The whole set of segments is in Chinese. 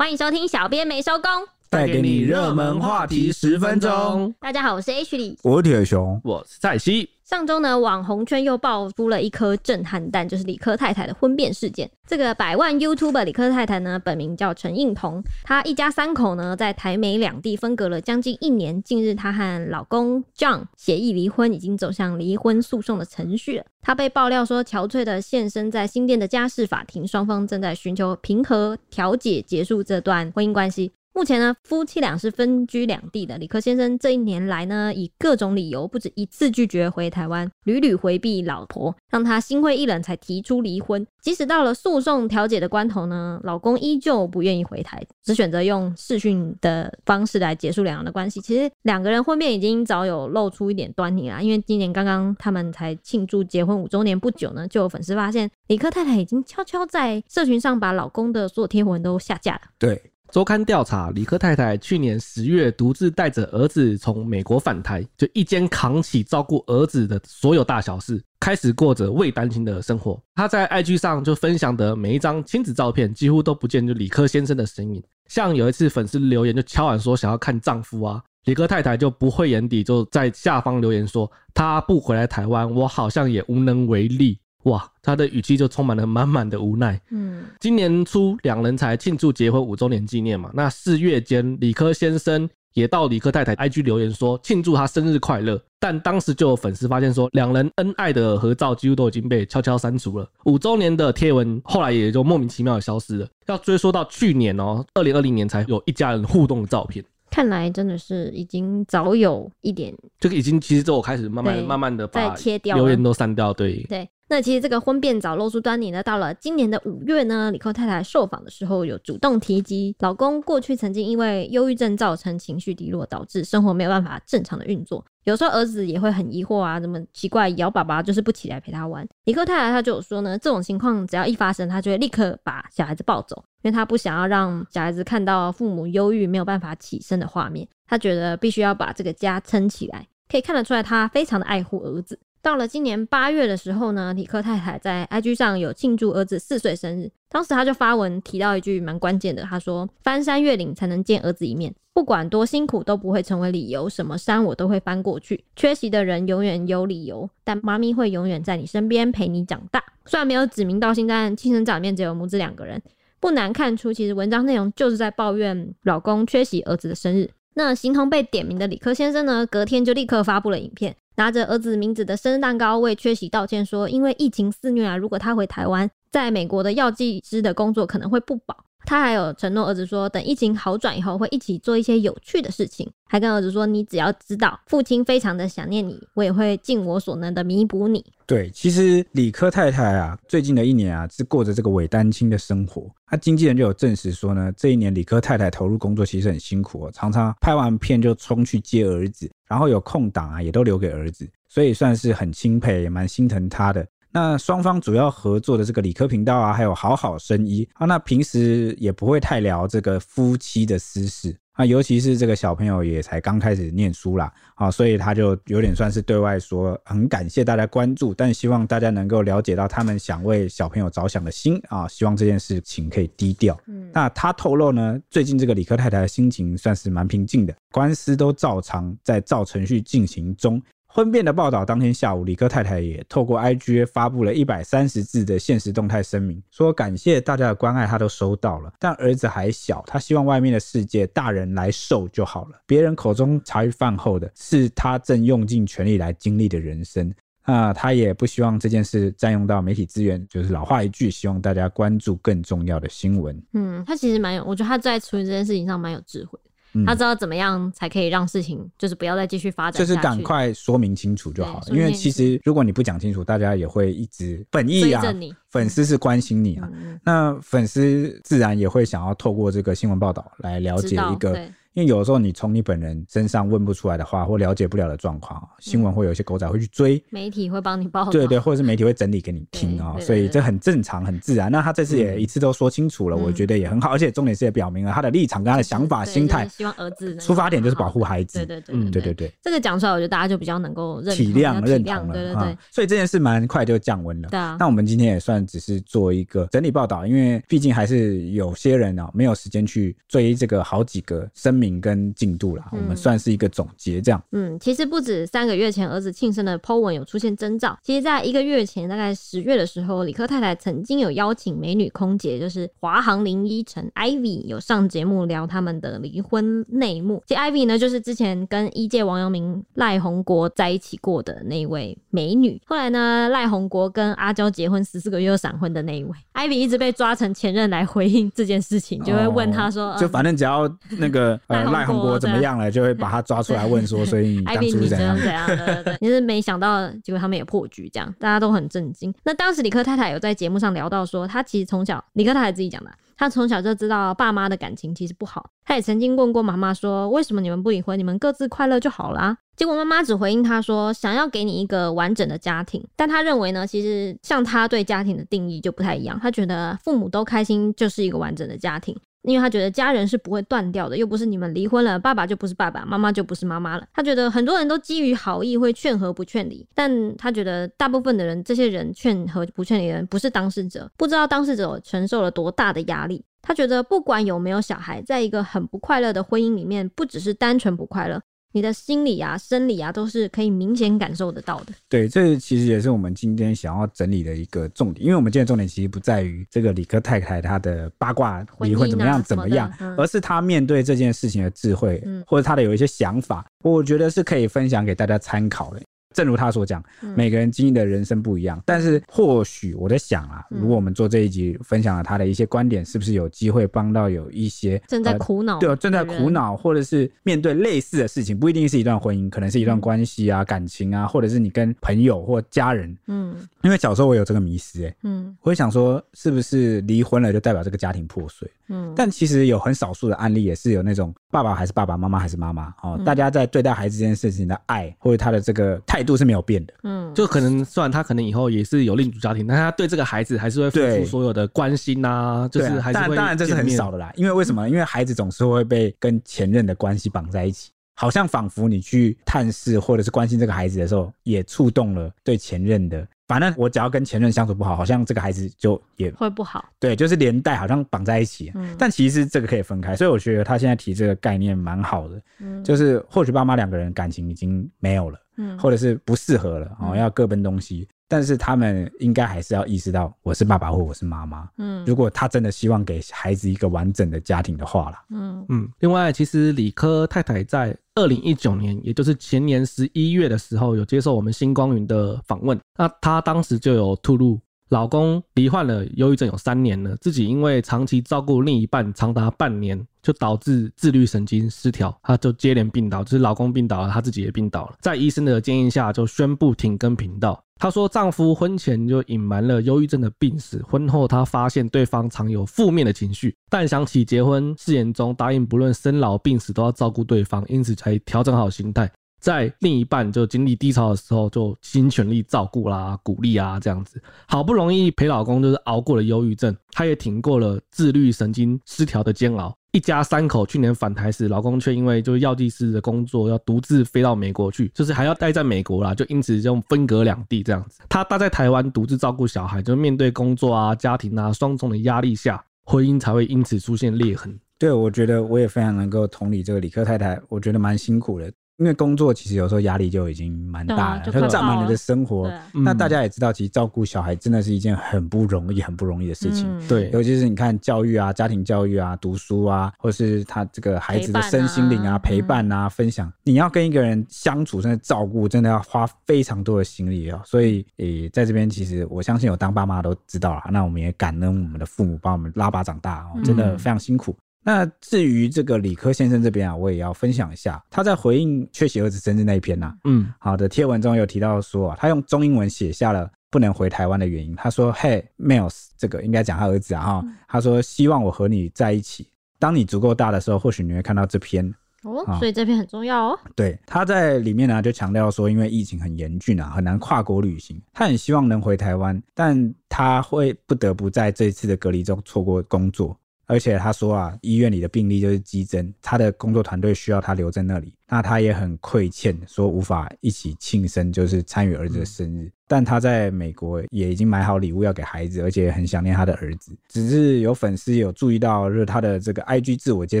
欢迎收听，小编没收工，带给你热门话题十分钟。大家好，我是 H 李，我是铁熊，我是蔡西。上周呢，网红圈又爆出了一颗震撼弹，就是李科太太的婚变事件。这个百万 YouTuber 理科太太呢，本名叫陈映彤，她一家三口呢，在台美两地分隔了将近一年。近日，她和老公 John 协议离婚，已经走向离婚诉讼的程序了。她被爆料说，憔悴的现身在新店的家事法庭，双方正在寻求平和调解，结束这段婚姻关系。目前呢，夫妻俩是分居两地的。李科先生这一年来呢，以各种理由不止一次拒绝回台湾，屡屡回避老婆，让他心灰意冷，才提出离婚。即使到了诉讼调解的关头呢，老公依旧不愿意回台，只选择用视讯的方式来结束两人的关系。其实两个人婚变已经早有露出一点端倪啦，因为今年刚刚他们才庆祝结婚五周年不久呢，就有粉丝发现李科太太已经悄悄在社群上把老公的所有贴文都下架了。对。周刊调查，理科太太去年十月独自带着儿子从美国返台，就一肩扛起照顾儿子的所有大小事，开始过着未单亲的生活。她在 IG 上就分享的每一张亲子照片，几乎都不见就理科先生的身影。像有一次粉丝留言就敲碗说想要看丈夫啊，理科太太就不会眼底，就在下方留言说她不回来台湾，我好像也无能为力。哇，他的语气就充满了满满的无奈。嗯，今年初两人才庆祝结婚五周年纪念嘛，那四月间，理科先生也到理科太太 IG 留言说庆祝他生日快乐，但当时就有粉丝发现说两人恩爱的合照几乎都已经被悄悄删除了，五周年的贴文后来也就莫名其妙的消失了。要追溯到去年哦，二零二零年才有一家人互动的照片。看来真的是已经早有一点，这个已经其实之后开始慢慢慢慢的把留言都删掉，对对。那其实这个婚变早露出端倪呢。到了今年的五月呢，李克太太受访的时候有主动提及，老公过去曾经因为忧郁症造成情绪低落，导致生活没有办法正常的运作。有时候儿子也会很疑惑啊，怎么奇怪摇爸爸就是不起来陪他玩。理科太太她就有说呢，这种情况只要一发生，她就会立刻把小孩子抱走，因为她不想要让小孩子看到父母忧郁没有办法起身的画面。她觉得必须要把这个家撑起来，可以看得出来她非常的爱护儿子。到了今年八月的时候呢，李克太太在 IG 上有庆祝儿子四岁生日，当时他就发文提到一句蛮关键的，他说：“翻山越岭才能见儿子一面，不管多辛苦都不会成为理由，什么山我都会翻过去。缺席的人永远有理由，但妈咪会永远在你身边陪你长大。”虽然没有指名道姓，但亲生长面只有母子两个人，不难看出，其实文章内容就是在抱怨老公缺席儿子的生日。那形同被点名的李克先生呢，隔天就立刻发布了影片。拿着儿子名字的生日蛋糕为缺席道歉，说因为疫情肆虐啊，如果他回台湾，在美国的药剂师的工作可能会不保。他还有承诺儿子说，等疫情好转以后，会一起做一些有趣的事情。还跟儿子说，你只要知道父亲非常的想念你，我也会尽我所能的弥补你。对，其实理科太太啊，最近的一年啊，是过着这个伪单亲的生活。他经纪人就有证实说呢，这一年理科太太投入工作其实很辛苦哦，常常拍完片就冲去接儿子，然后有空档啊，也都留给儿子，所以算是很钦佩，也蛮心疼他的。那双方主要合作的这个理科频道啊，还有好好生医啊，那平时也不会太聊这个夫妻的私事啊，尤其是这个小朋友也才刚开始念书啦，啊，所以他就有点算是对外说很感谢大家关注，但希望大家能够了解到他们想为小朋友着想的心啊，希望这件事情可以低调。嗯，那他透露呢，最近这个理科太太的心情算是蛮平静的，官司都照常在照程序进行中。婚变的报道当天下午，理科太太也透过 IG 发布了一百三十字的限时动态声明，说感谢大家的关爱，他都收到了。但儿子还小，他希望外面的世界大人来受就好了。别人口中茶余饭后的，是他正用尽全力来经历的人生。那他也不希望这件事占用到媒体资源，就是老话一句，希望大家关注更重要的新闻。嗯，他其实蛮有，我觉得他在处理这件事情上蛮有智慧。他知道怎么样才可以让事情就是不要再继续发展，就是赶快说明清楚就好了。因为其实如果你不讲清楚，大家也会一直本意啊，粉丝是关心你啊，那粉丝自然也会想要透过这个新闻报道来了解一个。因为有的时候你从你本人身上问不出来的话，或了解不了的状况，新闻会有一些狗仔会去追，媒体会帮你报，对对，或者是媒体会整理给你听啊，所以这很正常很自然。那他这次也一次都说清楚了，我觉得也很好，而且重点是也表明了他的立场跟他的想法心态，希望儿子出发点就是保护孩子，对对对，嗯对对对，这个讲出来，我觉得大家就比较能够体谅认同了，对对对，所以这件事蛮快就降温了。对啊，那我们今天也算只是做一个整理报道，因为毕竟还是有些人啊没有时间去追这个好几个声明跟进度啦，我们算是一个总结这样。嗯，其实不止三个月前儿子庆生的 po 文有出现征兆，其实在一个月前，大概十月的时候，李科太太曾经有邀请美女空姐，就是华航林依晨 Ivy 有上节目聊他们的离婚内幕。其实 Ivy 呢，就是之前跟一届王阳明赖鸿国在一起过的那一位美女。后来呢，赖鸿国跟阿娇结婚十四个月又闪婚的那一位，Ivy 一直被抓成前任来回应这件事情，就会问他说，哦、就反正只要那个赖鸿国怎么样了，就会把他抓出来问说，所以你当初是怎样怎样的？你是没想到，结果他们也破局，这样大家都很震惊。那当时李克太太有在节目上聊到说，她其实从小，李克太太自己讲的，她从小就知道爸妈的感情其实不好。她也曾经问过妈妈说，为什么你们不离婚？你们各自快乐就好啦。结果妈妈只回应她说，想要给你一个完整的家庭。但她认为呢，其实像她对家庭的定义就不太一样。她觉得父母都开心就是一个完整的家庭。因为他觉得家人是不会断掉的，又不是你们离婚了，爸爸就不是爸爸，妈妈就不是妈妈了。他觉得很多人都基于好意会劝和不劝离，但他觉得大部分的人，这些人劝和不劝离的人不是当事者，不知道当事者承受了多大的压力。他觉得不管有没有小孩，在一个很不快乐的婚姻里面，不只是单纯不快乐。你的心理啊、生理啊，都是可以明显感受得到的。对，这其实也是我们今天想要整理的一个重点，因为我们今天重点其实不在于这个理科太太她的八卦离婚怎么样怎么样，嗯、而是她面对这件事情的智慧，嗯、或者她的有一些想法，我觉得是可以分享给大家参考的。正如他所讲，每个人经历的人生不一样，嗯、但是或许我在想啊，如果我们做这一集分享了他的一些观点，是不是有机会帮到有一些正在苦恼、呃、对正在苦恼，或者是面对类似的事情，不一定是一段婚姻，可能是一段关系啊、嗯、感情啊，或者是你跟朋友或家人，嗯，因为小时候我有这个迷失、欸，哎，嗯，我会想说，是不是离婚了就代表这个家庭破碎？嗯，但其实有很少数的案例也是有那种爸爸还是爸爸，妈妈还是妈妈哦，嗯、大家在对待孩子这件事情的爱或者他的这个态度是没有变的。嗯，就可能虽然他可能以后也是有另组家庭，但他对这个孩子还是会付出所有的关心啊，就是还是当然这是很少的啦，因为为什么？因为孩子总是会被跟前任的关系绑在一起，好像仿佛你去探视或者是关心这个孩子的时候，也触动了对前任的。反正我只要跟前任相处不好，好像这个孩子就也会不好。对，就是连带好像绑在一起。嗯，但其实这个可以分开，所以我觉得他现在提这个概念蛮好的。嗯，就是或许爸妈两个人感情已经没有了，嗯，或者是不适合了哦，要各奔东西。但是他们应该还是要意识到，我是爸爸或我是妈妈。嗯，如果他真的希望给孩子一个完整的家庭的话啦。嗯嗯。另外，其实理科太太在二零一九年，也就是前年十一月的时候，有接受我们星光云的访问。那她当时就有吐露，老公罹患了忧郁症有三年了，自己因为长期照顾另一半长达半年，就导致自律神经失调，她就接连病倒，就是老公病倒了，她自己也病倒了。在医生的建议下，就宣布停更频道。她说，丈夫婚前就隐瞒了忧郁症的病史，婚后她发现对方常有负面的情绪，但想起结婚誓言中答应不论生老病死都要照顾对方，因此才调整好心态，在另一半就经历低潮的时候，就尽全力照顾啦、鼓励啊这样子，好不容易陪老公就是熬过了忧郁症，她也挺过了自律神经失调的煎熬。一家三口去年返台时，老公却因为就是药剂师的工作要独自飞到美国去，就是还要待在美国啦，就因此就分隔两地这样子。她待在台湾独自照顾小孩，就面对工作啊、家庭啊双重的压力下，婚姻才会因此出现裂痕。对，我觉得我也非常能够同理这个理科太太，我觉得蛮辛苦的。因为工作其实有时候压力就已经蛮大了，它占满你的生活。啊、那大家也知道，其实照顾小孩真的是一件很不容易、很不容易的事情。嗯、对，尤其是你看教育啊、家庭教育啊、读书啊，或是他这个孩子的身心灵啊、陪伴啊、分享，你要跟一个人相处，真的照顾，真的要花非常多的心力啊。所以，诶，在这边其实我相信有当爸妈都知道了。那我们也感恩我们的父母帮我们拉拔长大哦，真的非常辛苦。嗯那至于这个理科先生这边啊，我也要分享一下，他在回应缺席儿子生日那一篇呐、啊，嗯，好的贴文中有提到说啊，他用中英文写下了不能回台湾的原因。他说：“Hey Miles，这个应该讲他儿子啊，哈，他说希望我和你在一起。当你足够大的时候，或许你会看到这篇哦，啊所以这篇很重要哦。对，他在里面呢就强调说，因为疫情很严峻啊，很难跨国旅行，他很希望能回台湾，但他会不得不在这一次的隔离中错过工作。而且他说啊，医院里的病例就是激增，他的工作团队需要他留在那里，那他也很愧欠，说无法一起庆生，就是参与儿子的生日。但他在美国也已经买好礼物要给孩子，而且很想念他的儿子。只是有粉丝有注意到，就是他的这个 IG 自我介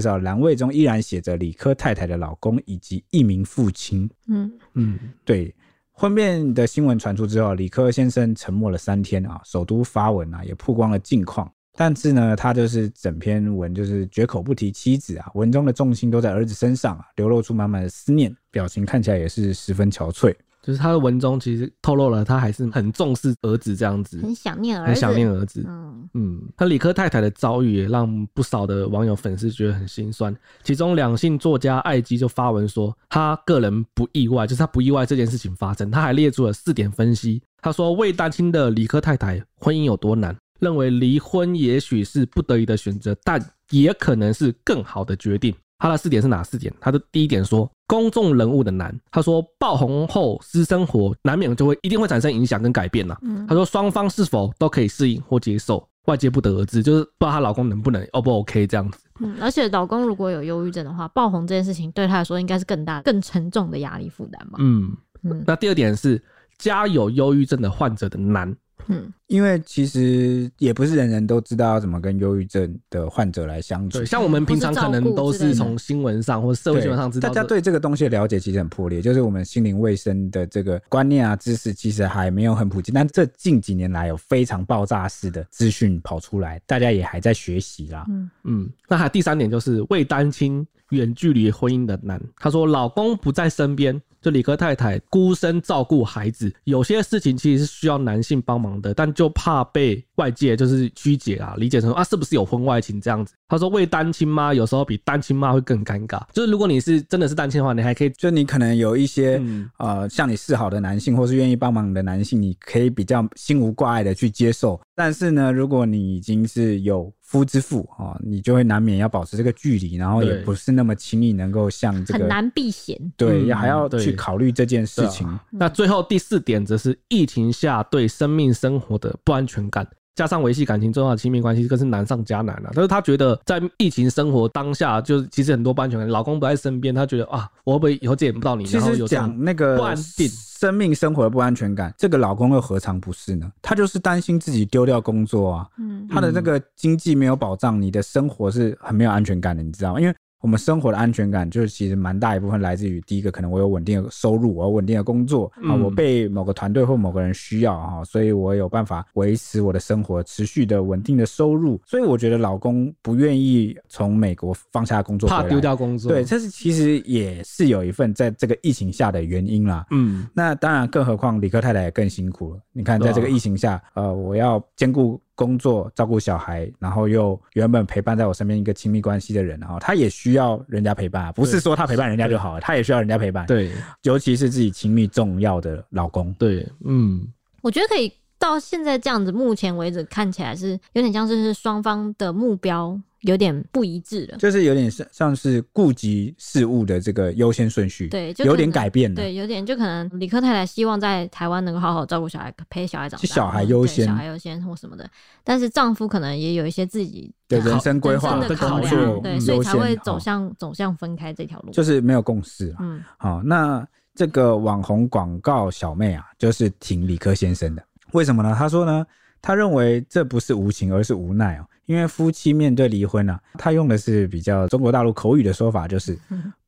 绍栏位中依然写着理科太太的老公以及一名父亲。嗯嗯，对。婚变的新闻传出之后，理科先生沉默了三天啊，首都发文啊，也曝光了近况。但是呢，他就是整篇文就是绝口不提妻子啊，文中的重心都在儿子身上啊，流露出满满的思念，表情看起来也是十分憔悴。就是他的文中其实透露了他还是很重视儿子这样子，很想念儿子，很想念儿子。嗯嗯，他理科太太的遭遇也让不少的网友粉丝觉得很心酸。其中两性作家艾基就发文说，他个人不意外，就是他不意外这件事情发生。他还列出了四点分析。他说，为单亲的理科太太，婚姻有多难？认为离婚也许是不得已的选择，但也可能是更好的决定。他的四点是哪四点？他的第一点说公众人物的难。他说爆红后私生活难免就会一定会产生影响跟改变呐。他说双方是否都可以适应或接受，外界不得而知，就是不知道她老公能不能 O 不 OK 这样子。嗯，而且老公如果有忧郁症的话，爆红这件事情对他来说应该是更大、更沉重的压力负担吧。嗯嗯，那第二点是家有忧郁症的患者的难。嗯，因为其实也不是人人都知道要怎么跟忧郁症的患者来相处。对，像我们平常可能都是从新闻上或社会新闻上知道。大家对这个东西的了解其实很破裂，就是我们心灵卫生的这个观念啊、知识其实还没有很普及。但这近几年来有非常爆炸式的资讯跑出来，大家也还在学习啦。嗯嗯，那还有第三点就是为单亲远距离婚姻的难。他说老公不在身边。就理科太太孤身照顾孩子，有些事情其实是需要男性帮忙的，但就怕被外界就是曲解啊，理解成啊是不是有婚外情这样子。他说为单亲妈有时候比单亲妈会更尴尬，就是如果你是真的是单亲的话，你还可以，就你可能有一些、嗯、呃向你示好的男性，或是愿意帮忙的男性，你可以比较心无挂碍的去接受。但是呢，如果你已经是有夫之妇啊，你就会难免要保持这个距离，然后也不是那么轻易能够像这个很难避嫌，对，嗯、还要去考虑这件事情。啊、那最后第四点则是疫情下对生命生活的不安全感。加上维系感情重要的亲密关系，更是难上加难了、啊。但是她觉得在疫情生活当下，就是其实很多不安全感，老公不在身边，她觉得啊，我会不会以后见不到你？其实讲那个不安定生命生活的不安全感，这个老公又何尝不是呢？他就是担心自己丢掉工作啊，嗯，他的那个经济没有保障，你的生活是很没有安全感的，你知道吗？因为。我们生活的安全感，就是其实蛮大一部分来自于第一个，可能我有稳定的收入，我有稳定的工作啊，我被某个团队或某个人需要啊，所以我有办法维持我的生活，持续的稳定的收入。所以我觉得老公不愿意从美国放下工作，怕丢掉工作，对，这是其实也是有一份在这个疫情下的原因啦。嗯，那当然，更何况李克太太也更辛苦了。你看，在这个疫情下，呃，我要兼顾。工作照顾小孩，然后又原本陪伴在我身边一个亲密关系的人，然后他也需要人家陪伴啊，不是说他陪伴人家就好了，他也需要人家陪伴。对，尤其是自己亲密重要的老公。对，嗯，我觉得可以到现在这样子，目前为止看起来是有点像是双方的目标。有点不一致了，就是有点像像是顾及事物的这个优先顺序，对，就有点改变了，对，有点就可能理科太太希望在台湾能够好好照顾小孩，陪小孩长大，小孩优先，小孩优先或什么的。但是丈夫可能也有一些自己的人生规划的考量，对，所以才会走向走向分开这条路，就是没有共识。嗯，好，那这个网红广告小妹啊，就是挺理科先生的，为什么呢？她说呢，她认为这不是无情，而是无奈哦。因为夫妻面对离婚啊，他用的是比较中国大陆口语的说法，就是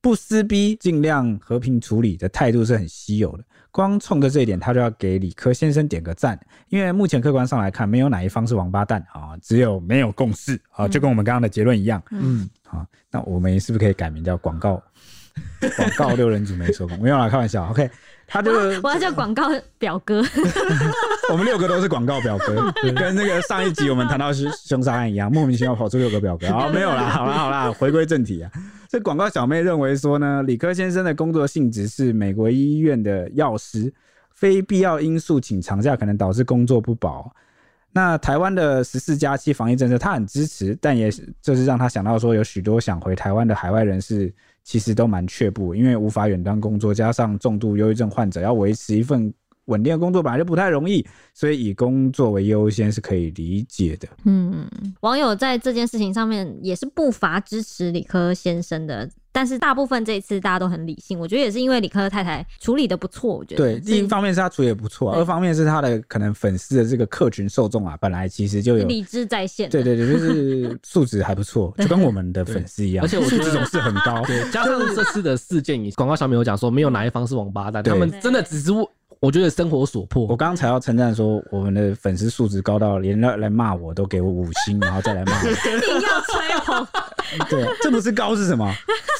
不撕逼，尽量和平处理的态度是很稀有的。光冲着这一点，他就要给理科先生点个赞。因为目前客观上来看，没有哪一方是王八蛋啊，只有没有共识啊，就跟我们刚刚的结论一样。嗯，好，那我们是不是可以改名叫广告？广告六人组没收工，没有啦，开玩笑。OK。他就我要叫广告表哥，我们六个都是广告表哥，跟那个上一集我们谈到是凶杀案一样，莫名其妙跑出六个表哥。好，没有啦，好啦，好啦，回归正题啊。这广告小妹认为说呢，理科先生的工作性质是美国医院的药师，非必要因素请长假可能导致工作不保。那台湾的十四加七防疫政策，他很支持，但也就是让他想到说，有许多想回台湾的海外人士，其实都蛮却步，因为无法远端工作，加上重度忧郁症患者要维持一份稳定的工作本来就不太容易，所以以工作为优先是可以理解的。嗯，网友在这件事情上面也是不乏支持理科先生的。但是大部分这一次大家都很理性，我觉得也是因为理科太太处理的不错，我觉得。对，第一方面是他处理的不错，二方面是他的可能粉丝的这个客群受众啊，本来其实就有理智在线。对对对，就是素质还不错，就跟我们的粉丝一样，而且我觉得素质总是很高。对，加上这次的事件，广告小米有讲说，没有哪一方是王八蛋，他们真的只是我觉得生活所迫。我刚刚才要称赞说，我们的粉丝素质高到连来来骂我都给我五星，然后再来骂我。你要吹捧。对，这不是高是什么？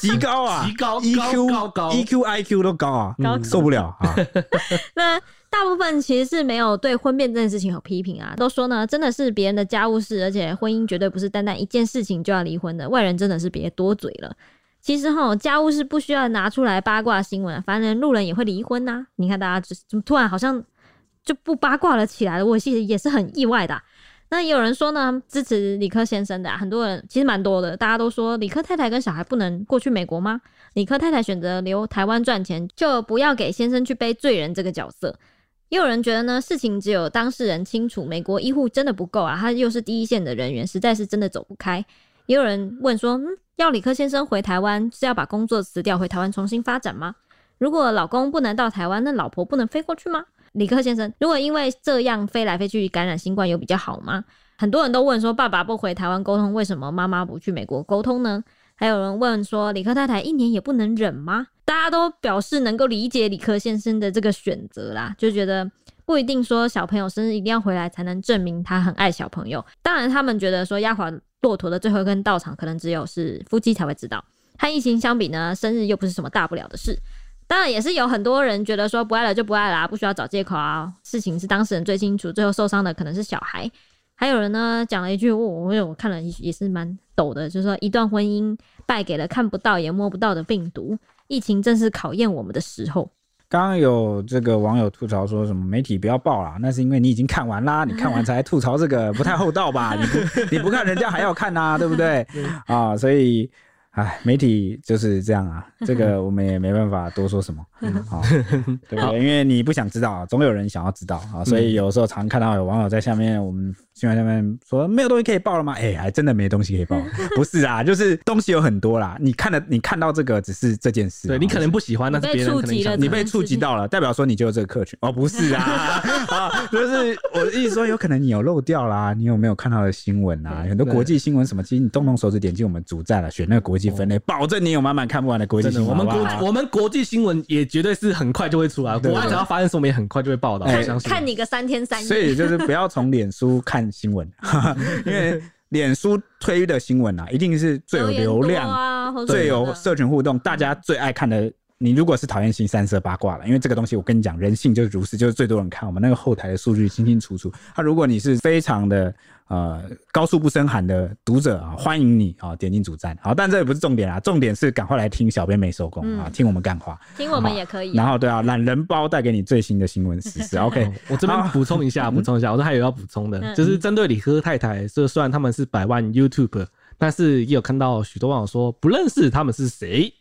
极高啊！极高，EQ 高高，EQ、IQ 都高啊，高受不了啊！那大部分其实是没有对婚变这件事情有批评啊，都说呢，真的是别人的家务事，而且婚姻绝对不是单单一件事情就要离婚的，外人真的是别多嘴了。其实哈，家务事不需要拿出来八卦新闻，反正路人也会离婚呐、你看大家只怎么突然好像就不八卦了起来了，我其实也是很意外的、那也有人说呢，支持理科先生的、很多人其实蛮多的，大家都说理科太太跟小孩不能过去美国吗？理科太太选择留台湾赚钱，就不要给先生去背罪人这个角色。也有人觉得呢，事情只有当事人清楚，美国医护真的不够啊，他又是第一线的人员，实在是真的走不开。也有人问说，嗯，要李克先生回台湾是要把工作辞掉，回台湾重新发展吗？如果老公不能到台湾，那老婆不能飞过去吗？李克先生，如果因为这样飞来飞去感染新冠，有比较好吗？很多人都问说，爸爸不回台湾沟通，为什么妈妈不去美国沟通呢？还有人问说，李克太太一年也不能忍吗？大家都表示能够理解李克先生的这个选择啦，就觉得不一定说小朋友生日一定要回来才能证明他很爱小朋友。当然，他们觉得说丫鬟骆驼的最后一根稻草，可能只有是夫妻才会知道。和疫情相比呢，生日又不是什么大不了的事。当然也是有很多人觉得说不爱了就不爱了，不需要找借口啊。事情是当事人最清楚，最后受伤的可能是小孩。还有人呢讲了一句，我我我看了也是蛮抖的，就是说一段婚姻败给了看不到也摸不到的病毒，疫情正是考验我们的时候。刚刚有这个网友吐槽说什么媒体不要报啦，那是因为你已经看完啦，你看完才吐槽这个不太厚道吧？你不你不看人家还要看呐、啊，对不对？啊，所以。哎，媒体就是这样啊，这个我们也没办法多说什么，好，对不对？因为你不想知道，总有人想要知道啊，所以有时候常看到有网友在下面，我们新闻下面说没有东西可以报了吗？哎，还真的没东西可以报，不是啊，就是东西有很多啦。你看的，你看到这个只是这件事，对你可能不喜欢，那是别人可能你被触及到了，代表说你就有这个客群哦，不是啊，啊，就是我的意思说，有可能你有漏掉啦，你有没有看到的新闻啊？很多国际新闻什么，其实你动动手指点进我们主站了，选那个国际。分类，保证你有满满看不完的国际新闻。我们国我们国际新闻也绝对是很快就会出来，国外只要发生什么也很快就会报道。我相信看你个三天三夜。所以就是不要从脸书看 新闻，因为脸书推的新闻啊，一定是最有流量、最有社群互动、大家最爱看的。你如果是讨厌新三色八卦了，因为这个东西我跟你讲，人性就是如此，就是最多人看。我们那个后台的数据清清楚楚。那、啊、如果你是非常的呃高速不胜寒的读者啊，欢迎你啊点进主站。好，但这也不是重点啊，重点是赶快来听小编没收工啊，听我们干话，听我们也可以。然后对啊，懒人包带给你最新的新闻时事。OK，我这边补充一下，补充一下，我这还有要补充的，嗯、就是针对李科太太，这虽然他们是百万 YouTube，但是也有看到许多网友说不认识他们是谁。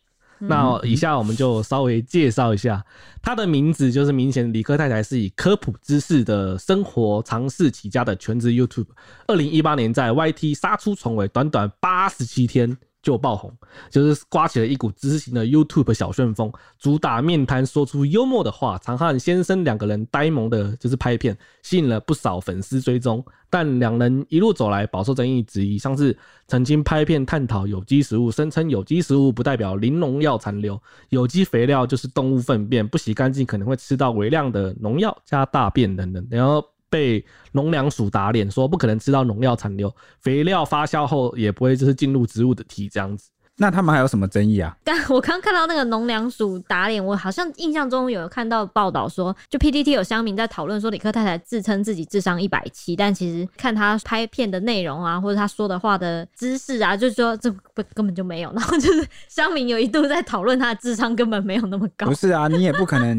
那以下我们就稍微介绍一下，他的名字就是明显理科太太是以科普知识的生活尝试起家的全职 YouTube，二零一八年在 YT 杀出重围，短短八十七天。就爆红，就是刮起了一股知识型的 YouTube 小旋风，主打面瘫说出幽默的话，常和先生两个人呆萌的，就是拍片，吸引了不少粉丝追踪。但两人一路走来，饱受争议质疑，像是曾经拍片探讨有机食物，声称有机食物不代表零农药残留，有机肥料就是动物粪便，不洗干净可能会吃到微量的农药加大便等等，然后。被农粮署打脸，说不可能吃到农药残留，肥料发酵后也不会就是进入植物的体这样子。那他们还有什么争议啊？刚我刚看到那个农粮署打脸，我好像印象中有看到报道说，就 PTT 有乡民在讨论说，李克太太自称自己智商一百七，但其实看他拍片的内容啊，或者他说的话的知识啊，就是说这不根本就没有。然后就是乡民有一度在讨论他的智商根本没有那么高。不是啊，你也不可能。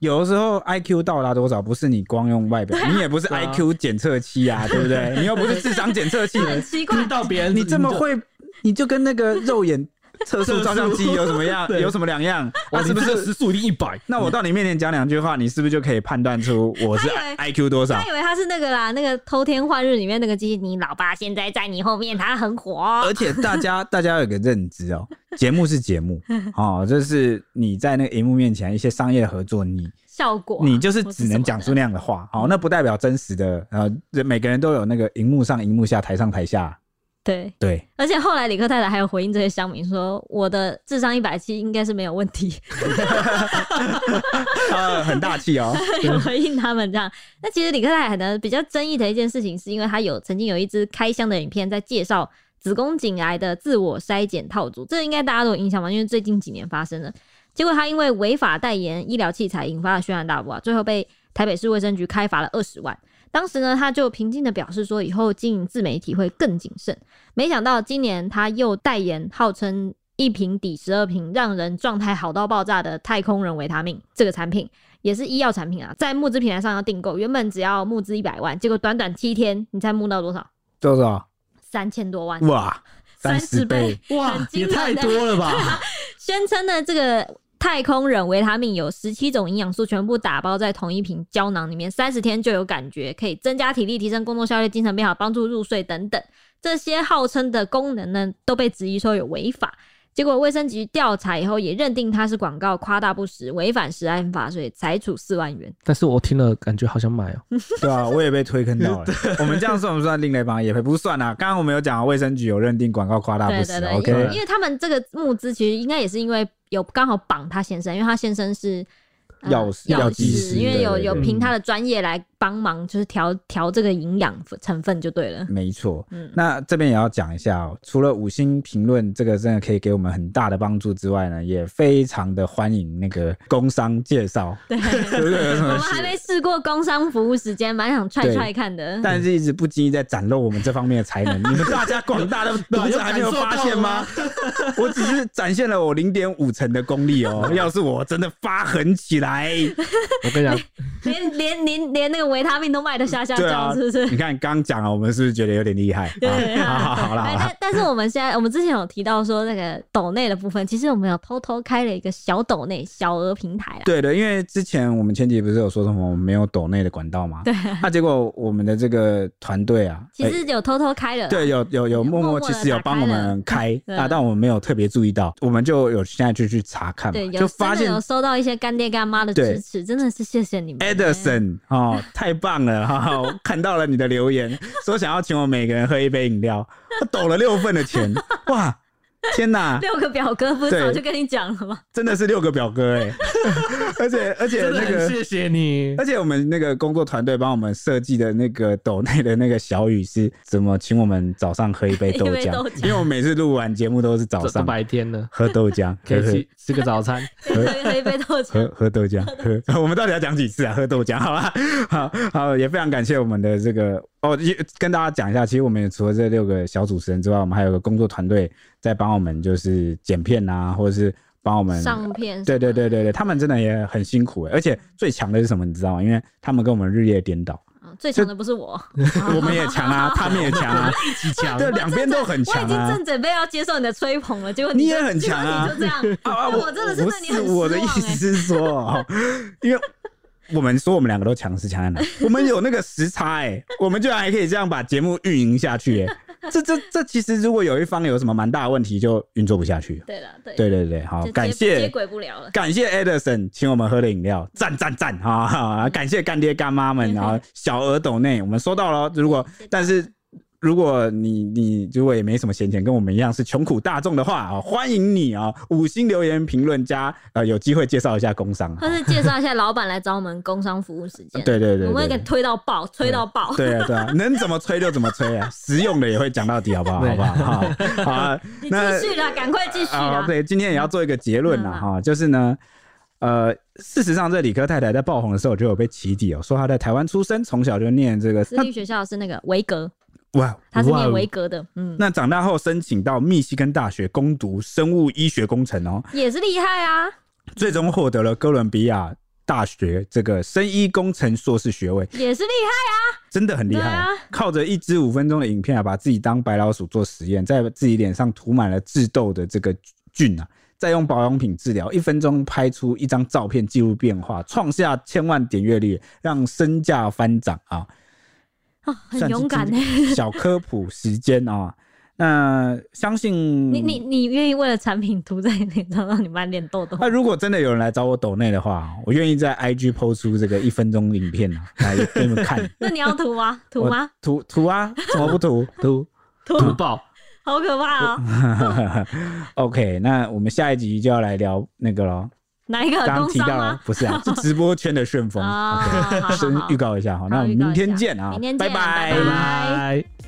有的时候 IQ 到达多少，不是你光用外表，你也不是 IQ 检测器啊，对不对？你又不是智商检测器，很奇怪，到别人你这么会，你就跟那个肉眼。测速照相机有什么样？有什么两样？我是不是时速一定一百？那我到你面前讲两句话，你是不是就可以判断出我是 IQ 多少？他以为他是那个啦，那个偷天换日里面那个机器。你老爸现在在你后面，他很火。而且大家大家有个认知哦，节目是节目 哦，就是你在那个荧幕面前一些商业合作，你效果你就是只能讲出那样的话。好，那不代表真实的。呃，每个人都有那个荧幕上、荧幕下、台上台下。对对，而且后来李克太太还有回应这些乡民说，我的智商一百七应该是没有问题，他，很大气哦，有回应他们这样。那其实李克太太呢比较争议的一件事情，是因为他有曾经有一支开箱的影片在介绍子宫颈癌的自我筛检套组，这应该大家都有印象吧？因为最近几年发生的，结果他因为违法代言医疗器材，引发了轩然大波啊，最后被台北市卫生局开罚了二十万。当时呢，他就平静的表示说，以后经营自媒体会更谨慎。没想到今年他又代言号称一瓶抵十二瓶，让人状态好到爆炸的太空人维他命这个产品，也是医药产品啊，在募资平台上要订购，原本只要募资一百万，结果短短七天，你猜募到多少？多少？三千多万！哇，三十倍！哇，也太多了吧！宣称呢，这个。太空人维他命有十七种营养素，全部打包在同一瓶胶囊里面，三十天就有感觉，可以增加体力、提升工作效率、精神变好、帮助入睡等等。这些号称的功能呢，都被质疑说有违法。结果卫生局调查以后，也认定他是广告夸大不实，违反食安法，所以裁处四万元。但是我听了，感觉好想买哦、喔。对啊，我也被推坑到了。我们这样算不算另类帮也配？不算啊。刚刚我们有讲，卫生局有认定广告夸大不实。对对对，OK 因为。因为他们这个募资其实应该也是因为有刚好绑他先生，因为他先生是。药药剂师，因为有有凭他的专业来帮忙，就是调调这个营养成分就对了。没错，嗯，那这边也要讲一下哦，除了五星评论这个真的可以给我们很大的帮助之外呢，也非常的欢迎那个工商介绍。对，我们还没试过工商服务时间，蛮想踹踹看的。但是一直不经意在展露我们这方面的才能，你们大家广大的读者还没有发现吗？我只是展现了我零点五成的功力哦，要是我真的发狠起来。来，我跟你讲，连连连连那个维他命都卖得下下叫，是不是？你看刚讲了，我们是不是觉得有点厉害？对，好好好了。但但是我们现在，我们之前有提到说那个抖内的部分，其实我们有偷偷开了一个小抖内小额平台啦。对的，因为之前我们前几集不是有说什么我们没有抖内的管道吗？对。那结果我们的这个团队啊，其实有偷偷开了。对，有有有默默其实有帮我们开 啊，但我们没有特别注意到，我们就有现在就去查看嘛，就发现有收到一些干爹干妈。的支持真的是谢谢你们，Edison 哦，太棒了哈！我看到了你的留言，说想要请我们每个人喝一杯饮料，他抖了六份的钱，哇！天哪，六个表哥不是早就跟你讲了吗？真的是六个表哥哎、欸，而且而且那个谢谢你，而且我们那个工作团队帮我们设计的那个斗内的那个小雨是怎么请我们早上喝一杯 豆浆？豆 因为我们每次录完节目都是早上白天的喝豆浆，可以吃吃个早餐，喝喝一杯豆浆，喝喝豆浆，喝。我们到底要讲几次啊？喝豆浆，好吧？好好，也非常感谢我们的这个。哦，跟大家讲一下，其实我们除了这六个小主持人之外，我们还有个工作团队在帮我们，就是剪片啊，或者是帮我们上片。对对对对对，他们真的也很辛苦，而且最强的是什么，你知道吗？因为他们跟我们日夜颠倒。最强的不是我，我们也强啊，他们也强啊，一起强。对，两边都很强啊。我已经正准备要接受你的吹捧了，结果你也很强啊，就这样。啊，我真的是对你很失望。我的意思是说，因为。我们说我们两个都强是强在哪？我们有那个时差哎、欸，我们居然还可以这样把节目运营下去哎、欸，这这这其实如果有一方有什么蛮大的问题，就运作不下去。对了，对对对对，好，感谢接轨不了了，感谢 Edison 请我们喝的饮料，赞赞赞啊，感谢干爹干妈们，然后小额斗内我们收到了，如果但是。如果你你如果也没什么闲钱，跟我们一样是穷苦大众的话啊，欢迎你啊，五星留言评论加呃有机会介绍一下工商，或是介绍一下老板来找我们工商服务时间。对，对对对，我们会给推到爆，推到爆。对啊对啊，能怎么吹就怎么吹啊，实用的也会讲到底，好不好？好不好？好，好啊，那继续啦，赶快继续今天也要做一个结论了哈，就是呢，呃，事实上这理科太太在爆红的时候就有被起底哦，说她在台湾出生，从小就念这个私立学校是那个维格。哇，他是念维格的，嗯，那长大后申请到密西根大学攻读生物医学工程哦，也是厉害啊，最终获得了哥伦比亚大学这个生医工程硕士学位，也是厉害啊，真的很厉害。啊、靠着一支五分钟的影片啊，把自己当白老鼠做实验，在自己脸上涂满了致痘的这个菌啊，再用保养品治疗，一分钟拍出一张照片记录变化，创下千万点阅率，让身价翻涨啊！哦，很勇敢呢。小科普时间啊。那相信你你你愿意为了产品涂在脸上，让你满脸痘痘？那如果真的有人来找我抖内的话，我愿意在 IG 抛出这个一分钟影片来给你们看。那你要涂吗？涂吗？涂涂啊？怎么不涂？涂 涂爆！好可怕哦！OK，那我们下一集就要来聊那个喽。哪一个？刚刚提到了，不是啊，是直播圈的旋风。OK，先预告一下哈，那我们明天见啊！明天见，拜拜拜拜。